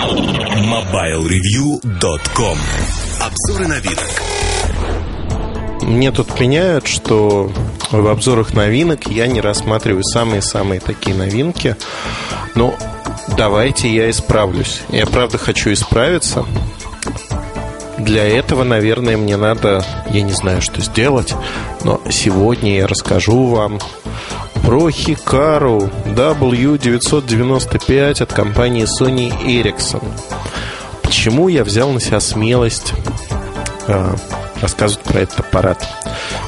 MobileReview.com Обзоры новинок мне тут меняют, что в обзорах новинок я не рассматриваю самые-самые такие новинки. Но давайте я исправлюсь. Я правда хочу исправиться. Для этого, наверное, мне надо, я не знаю, что сделать, но сегодня я расскажу вам про Hikaru W995 от компании Sony Ericsson. Почему я взял на себя смелость э, рассказывать про этот аппарат?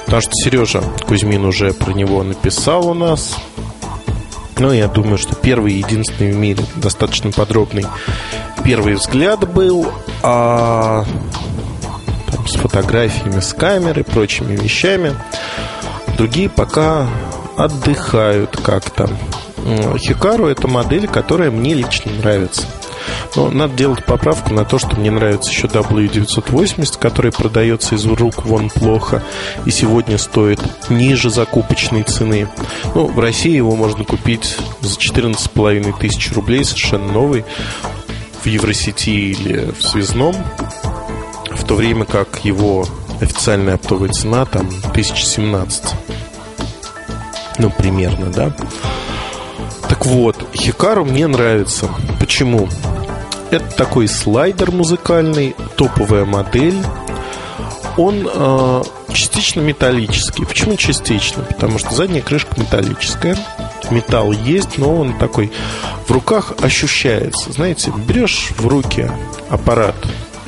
Потому что Сережа Кузьмин уже про него написал у нас. Ну, я думаю, что первый единственный в мире достаточно подробный первый взгляд был. А там, с фотографиями с камеры, прочими вещами. Другие пока отдыхают как-то. Хикару это модель, которая мне лично нравится. Но надо делать поправку на то, что мне нравится еще W980, который продается из рук вон плохо и сегодня стоит ниже закупочной цены. Ну, в России его можно купить за 14,5 тысяч рублей, совершенно новый, в Евросети или в Связном в то время как его официальная оптовая цена там 1017. Ну, примерно, да. Так вот, Хикару мне нравится. Почему? Это такой слайдер музыкальный, топовая модель. Он э, частично металлический. Почему частично? Потому что задняя крышка металлическая. Металл есть, но он такой в руках ощущается. Знаете, берешь в руки аппарат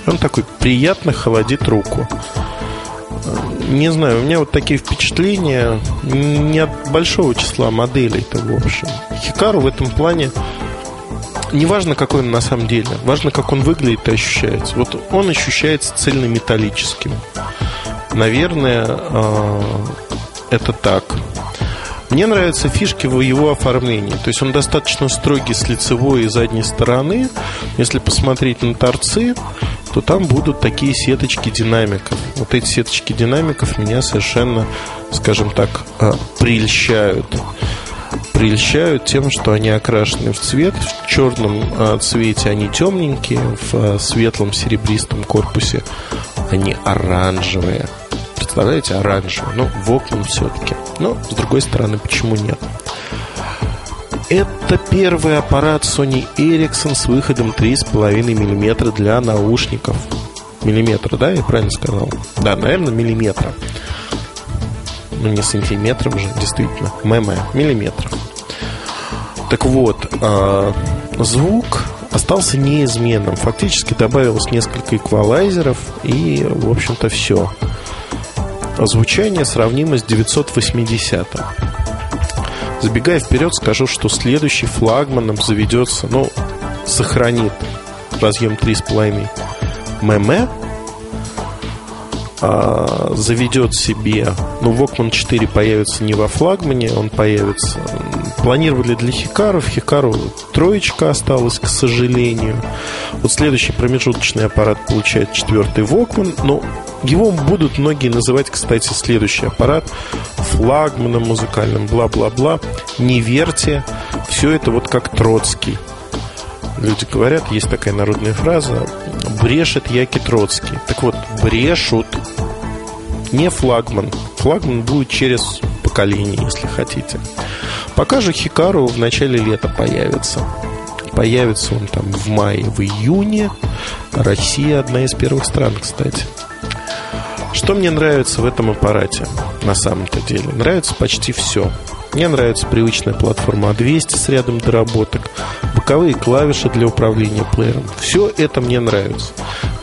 он такой приятно холодит руку. Не знаю, у меня вот такие впечатления не от большого числа моделей-то, в общем. Хикару в этом плане Неважно, какой он на самом деле, важно, как он выглядит и ощущается. Вот он ощущается цельнометаллическим. Наверное, а, это так. Мне нравятся фишки в его оформлении. То есть он достаточно строгий с лицевой и задней стороны. Если посмотреть на торцы, то там будут такие сеточки динамиков. Вот эти сеточки динамиков меня совершенно, скажем так, а, прельщают прельщают тем, что они окрашены в цвет. В черном а, цвете они темненькие, в а, светлом серебристом корпусе они оранжевые. Представляете, оранжевые. Ну, в окна все-таки. Но, с другой стороны, почему нет? Это первый аппарат Sony Ericsson с выходом 3,5 мм для наушников. Миллиметра, да, я правильно сказал? Да, наверное, миллиметра. Ну, не сантиметров же, действительно. ММ, миллиметра. Так вот, э, звук остался неизменным. Фактически добавилось несколько эквалайзеров и, в общем-то, все. Звучание сравнимо с 980. Забегая вперед, скажу, что следующий флагманом заведется, ну, сохранит разъем 3,5 мм, а, заведет себе, ну, Walkman 4 появится не во флагмане, он появится. Планировали для Хикаров, Хикару троечка осталась, к сожалению. Вот следующий промежуточный аппарат получает четвертый Walkman, но его будут многие называть, кстати, следующий аппарат флагманом музыкальным, бла-бла-бла. Не верьте, все это вот как Троцкий. Люди говорят, есть такая народная фраза «брешет Яки Троцкий». Так вот, брешут не флагман. Флагман будет через поколение, если хотите. Пока же Хикару в начале лета появится. Появится он там в мае, в июне. Россия одна из первых стран, кстати. Что мне нравится в этом аппарате на самом-то деле? Нравится почти все. Мне нравится привычная платформа А200 с рядом доработок, боковые клавиши для управления плеером. Все это мне нравится.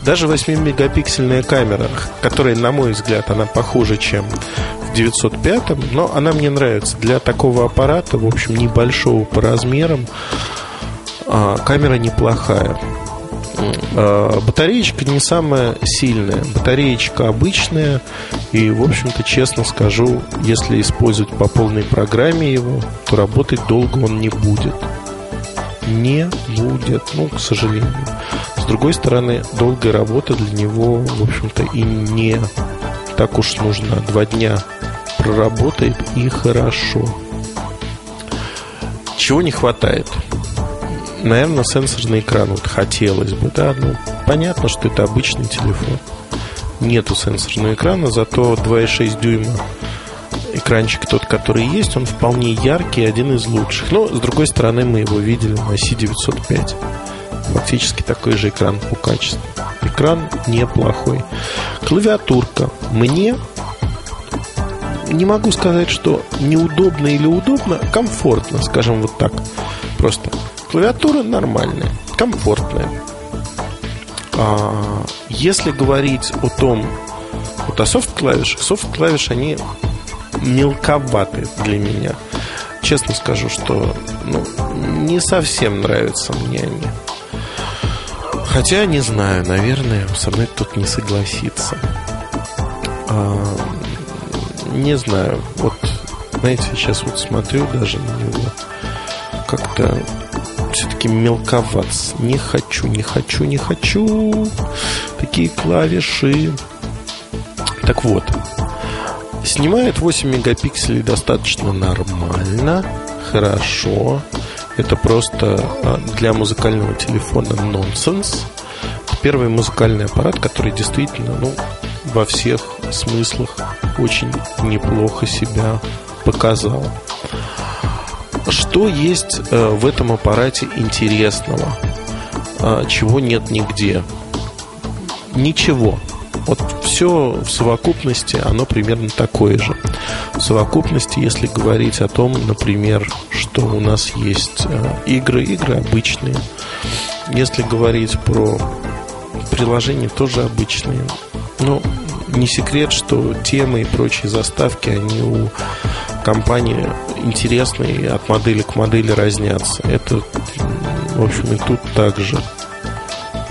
Даже 8-мегапиксельная камера, которая, на мой взгляд, она похуже, чем в 905, но она мне нравится. Для такого аппарата, в общем, небольшого по размерам, а, камера неплохая. А, батареечка не самая сильная. Батареечка обычная. И, в общем-то, честно скажу, если использовать по полной программе его, то работать долго он не будет. Не будет, ну, к сожалению. С другой стороны, долгая работа для него, в общем-то, и не так уж нужна. Два дня проработает и хорошо. Чего не хватает? Наверное, сенсорный экран вот хотелось бы, да, ну, понятно, что это обычный телефон. Нету сенсорного экрана, зато 2,6 дюйма экранчик тот, который есть, он вполне яркий, один из лучших. Но, с другой стороны, мы его видели на C905. Фактически такой же экран по качеству. Экран неплохой. Клавиатурка. Мне не могу сказать, что неудобно или удобно, комфортно, скажем вот так. Просто клавиатура нормальная, комфортная. А если говорить о том, вот о софт-клавишах, софт-клавиш, они мелковаты для меня. Честно скажу, что ну, не совсем нравятся мне они. Хотя, не знаю, наверное, со мной тут не согласится. А, не знаю, вот, знаете, сейчас вот смотрю даже на него. Как-то все-таки мелковат. Не хочу, не хочу, не хочу. Такие клавиши. Так вот, снимает 8 мегапикселей достаточно нормально, хорошо. Это просто а, для музыкального телефона нонсенс. Первый музыкальный аппарат, который действительно, ну, во всех смыслах очень неплохо себя показал. Что есть э, в этом аппарате интересного, а, чего нет нигде? Ничего. Вот все в совокупности, оно примерно такое же. В совокупности, если говорить о том, например, что у нас есть э, игры, игры обычные. Если говорить про приложения, тоже обычные. Не секрет, что темы и прочие заставки, они у компании интересные, от модели к модели разнятся. Это, в общем, и тут также.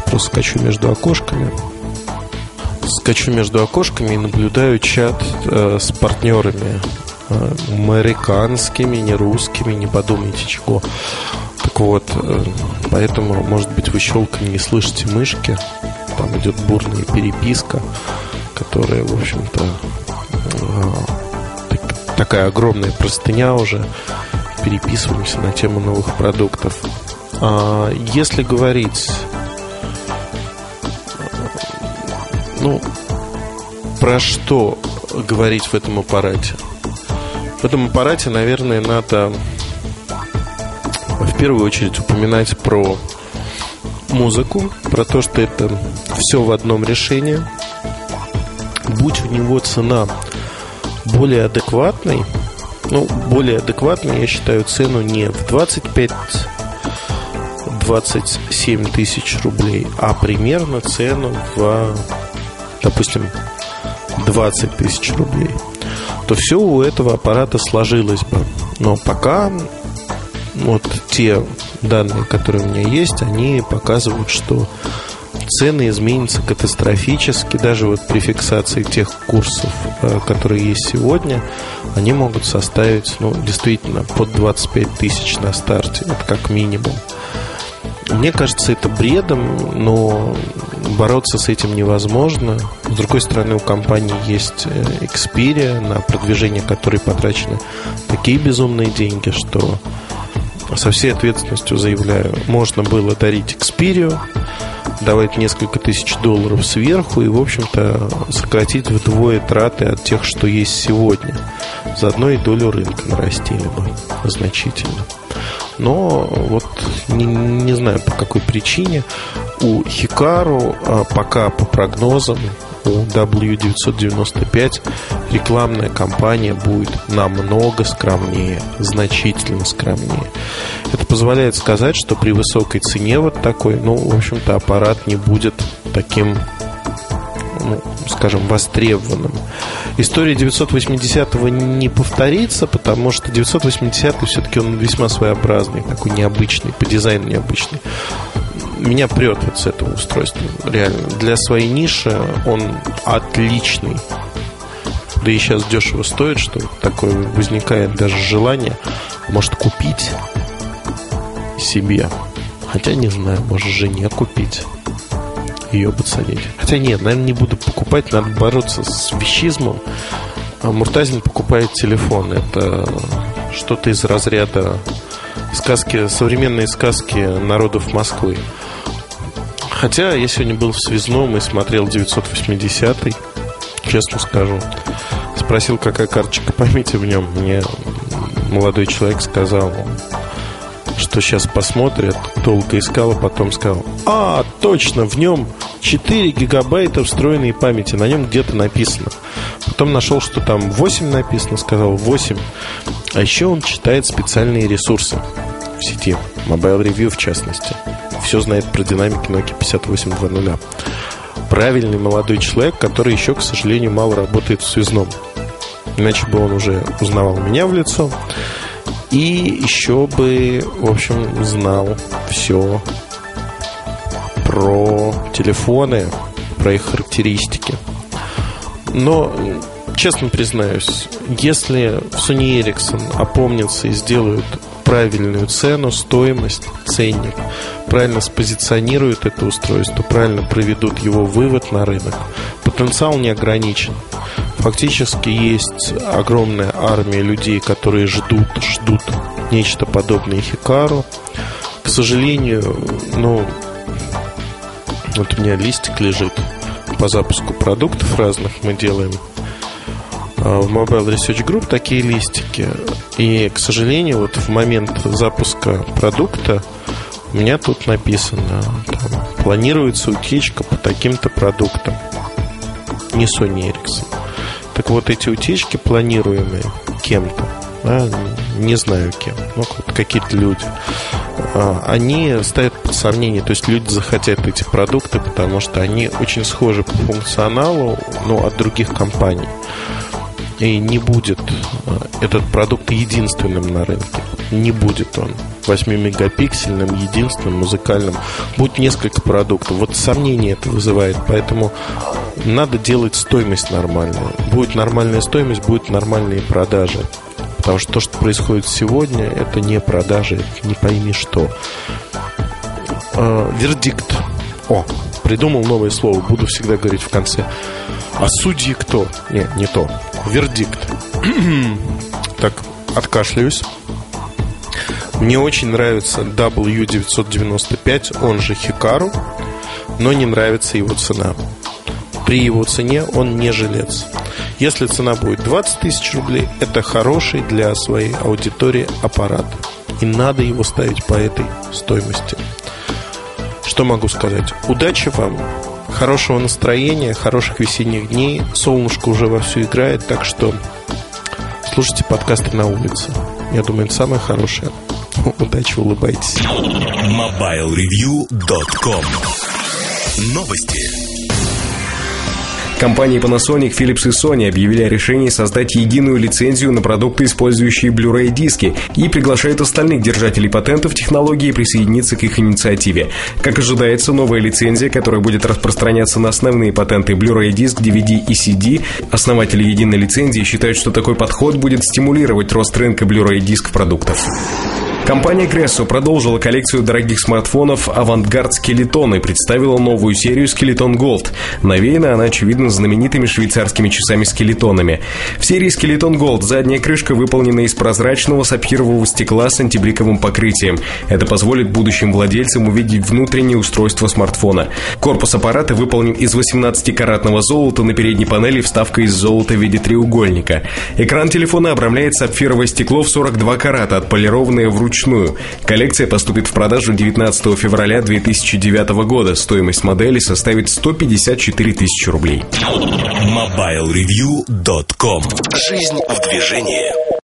Просто скачу между окошками скачу между окошками и наблюдаю чат э, с партнерами э, американскими, не русскими, не подумайте чего. Так вот, э, поэтому, может быть, вы щелками не слышите мышки. Там идет бурная переписка, которая, в общем-то, э, так, такая огромная простыня уже. Переписываемся на тему новых продуктов. А если говорить Ну, про что говорить в этом аппарате? В этом аппарате, наверное, надо в первую очередь упоминать про музыку, про то, что это все в одном решении. Будь у него цена более адекватной, ну, более адекватной, я считаю, цену не в 25 27 тысяч рублей, а примерно цену в допустим, 20 тысяч рублей, то все у этого аппарата сложилось бы. Но пока вот те данные, которые у меня есть, они показывают, что цены изменятся катастрофически. Даже вот при фиксации тех курсов, э, которые есть сегодня, они могут составить, ну, действительно, под 25 тысяч на старте. Это как минимум. Мне кажется, это бредом, но бороться с этим невозможно. С другой стороны, у компании есть э, Xperia, на продвижение которой потрачены такие безумные деньги, что со всей ответственностью заявляю, можно было дарить Xperia, давать несколько тысяч долларов сверху и, в общем-то, сократить вдвое траты от тех, что есть сегодня. Заодно и долю рынка нарастили бы значительно. Но вот не, не знаю по какой причине у Хикару а, пока по прогнозам у W995 рекламная кампания будет намного скромнее, значительно скромнее. Это позволяет сказать, что при высокой цене вот такой, ну, в общем-то, аппарат не будет таким ну, скажем, востребованным. История 980-го не повторится, потому что 980-й все-таки он весьма своеобразный, такой необычный, по дизайну необычный. Меня прет вот с этого устройства, реально. Для своей ниши он отличный. Да и сейчас дешево стоит, что такое возникает даже желание, может, купить себе. Хотя не знаю, может, жене купить ее подсадить. Хотя нет, наверное, не буду покупать, надо бороться с вещизмом. А Муртазин покупает телефон. Это что-то из разряда сказки, современные сказки народов Москвы. Хотя я сегодня был в Связном и смотрел 980-й, честно скажу. Спросил, какая карточка памяти в нем. Мне молодой человек сказал, что сейчас посмотрят. Долго искал, а потом сказал, а, точно, в нем 4 гигабайта встроенной памяти. На нем где-то написано. Потом нашел, что там 8 написано, сказал 8. А еще он читает специальные ресурсы в сети. Mobile Review в частности. Все знает про динамики Nokia 5820. Правильный молодой человек, который еще, к сожалению, мало работает в связном. Иначе бы он уже узнавал меня в лицо. И еще бы, в общем, знал все про телефоны, про их характеристики. Но, честно признаюсь, если Sony Ericsson опомнится и сделают правильную цену, стоимость, ценник, правильно спозиционируют это устройство, правильно проведут его вывод на рынок, потенциал не ограничен. Фактически есть огромная армия людей, которые ждут, ждут нечто подобное Хикару. К сожалению, ну, вот у меня листик лежит по запуску продуктов разных мы делаем а, в Mobile Research Group такие листики. И, к сожалению, вот в момент запуска продукта у меня тут написано, там, планируется утечка по таким-то продуктам. Не Sony Ericsson. Так вот, эти утечки планируемые кем-то, да, не знаю кем, ну, какие-то люди, а, они ставят под сомнение, то есть люди захотят эти продукты, потому что они очень схожи по функционалу, ну, от других компаний. И не будет а, этот продукт единственным на рынке. Не будет он 8-мегапиксельным, единственным, музыкальным. Будет несколько продуктов. Вот сомнение это вызывает. Поэтому надо делать стоимость нормальную. Будет нормальная стоимость, будут нормальные продажи. Потому что то, что происходит сегодня, это не продажи, это не пойми что. Э, вердикт. О, придумал новое слово, буду всегда говорить в конце. А судьи кто? Не, не то. Вердикт. так, откашляюсь. Мне очень нравится W995, он же Хикару, но не нравится его цена. При его цене он не жилец. Если цена будет 20 тысяч рублей, это хороший для своей аудитории аппарат. И надо его ставить по этой стоимости. Что могу сказать? Удачи вам, хорошего настроения, хороших весенних дней. Солнышко уже вовсю играет, так что слушайте подкасты на улице. Я думаю, это самое хорошее. Удачи, улыбайтесь. MobileReview.com Новости. Компании Panasonic, Philips и Sony объявили о решении создать единую лицензию на продукты, использующие Blu-ray диски, и приглашают остальных держателей патентов технологии присоединиться к их инициативе. Как ожидается, новая лицензия, которая будет распространяться на основные патенты Blu-ray диск, DVD и CD, основатели единой лицензии считают, что такой подход будет стимулировать рост рынка Blu-ray диск продуктов. Компания Gresso продолжила коллекцию дорогих смартфонов Avantgarde Skeleton и представила новую серию Skeleton Gold. Навеяна она, очевидно, знаменитыми швейцарскими часами-скелетонами. В серии Skeleton Gold задняя крышка выполнена из прозрачного сапфирового стекла с антибриковым покрытием. Это позволит будущим владельцам увидеть внутреннее устройство смартфона. Корпус аппарата выполнен из 18-каратного золота на передней панели вставка из золота в виде треугольника. Экран телефона обрамляет сапфировое стекло в 42 карата, отполированное вручную вручную. Коллекция поступит в продажу 19 февраля 2009 года. Стоимость модели составит 154 тысячи рублей. MobileReview.com Жизнь в движении.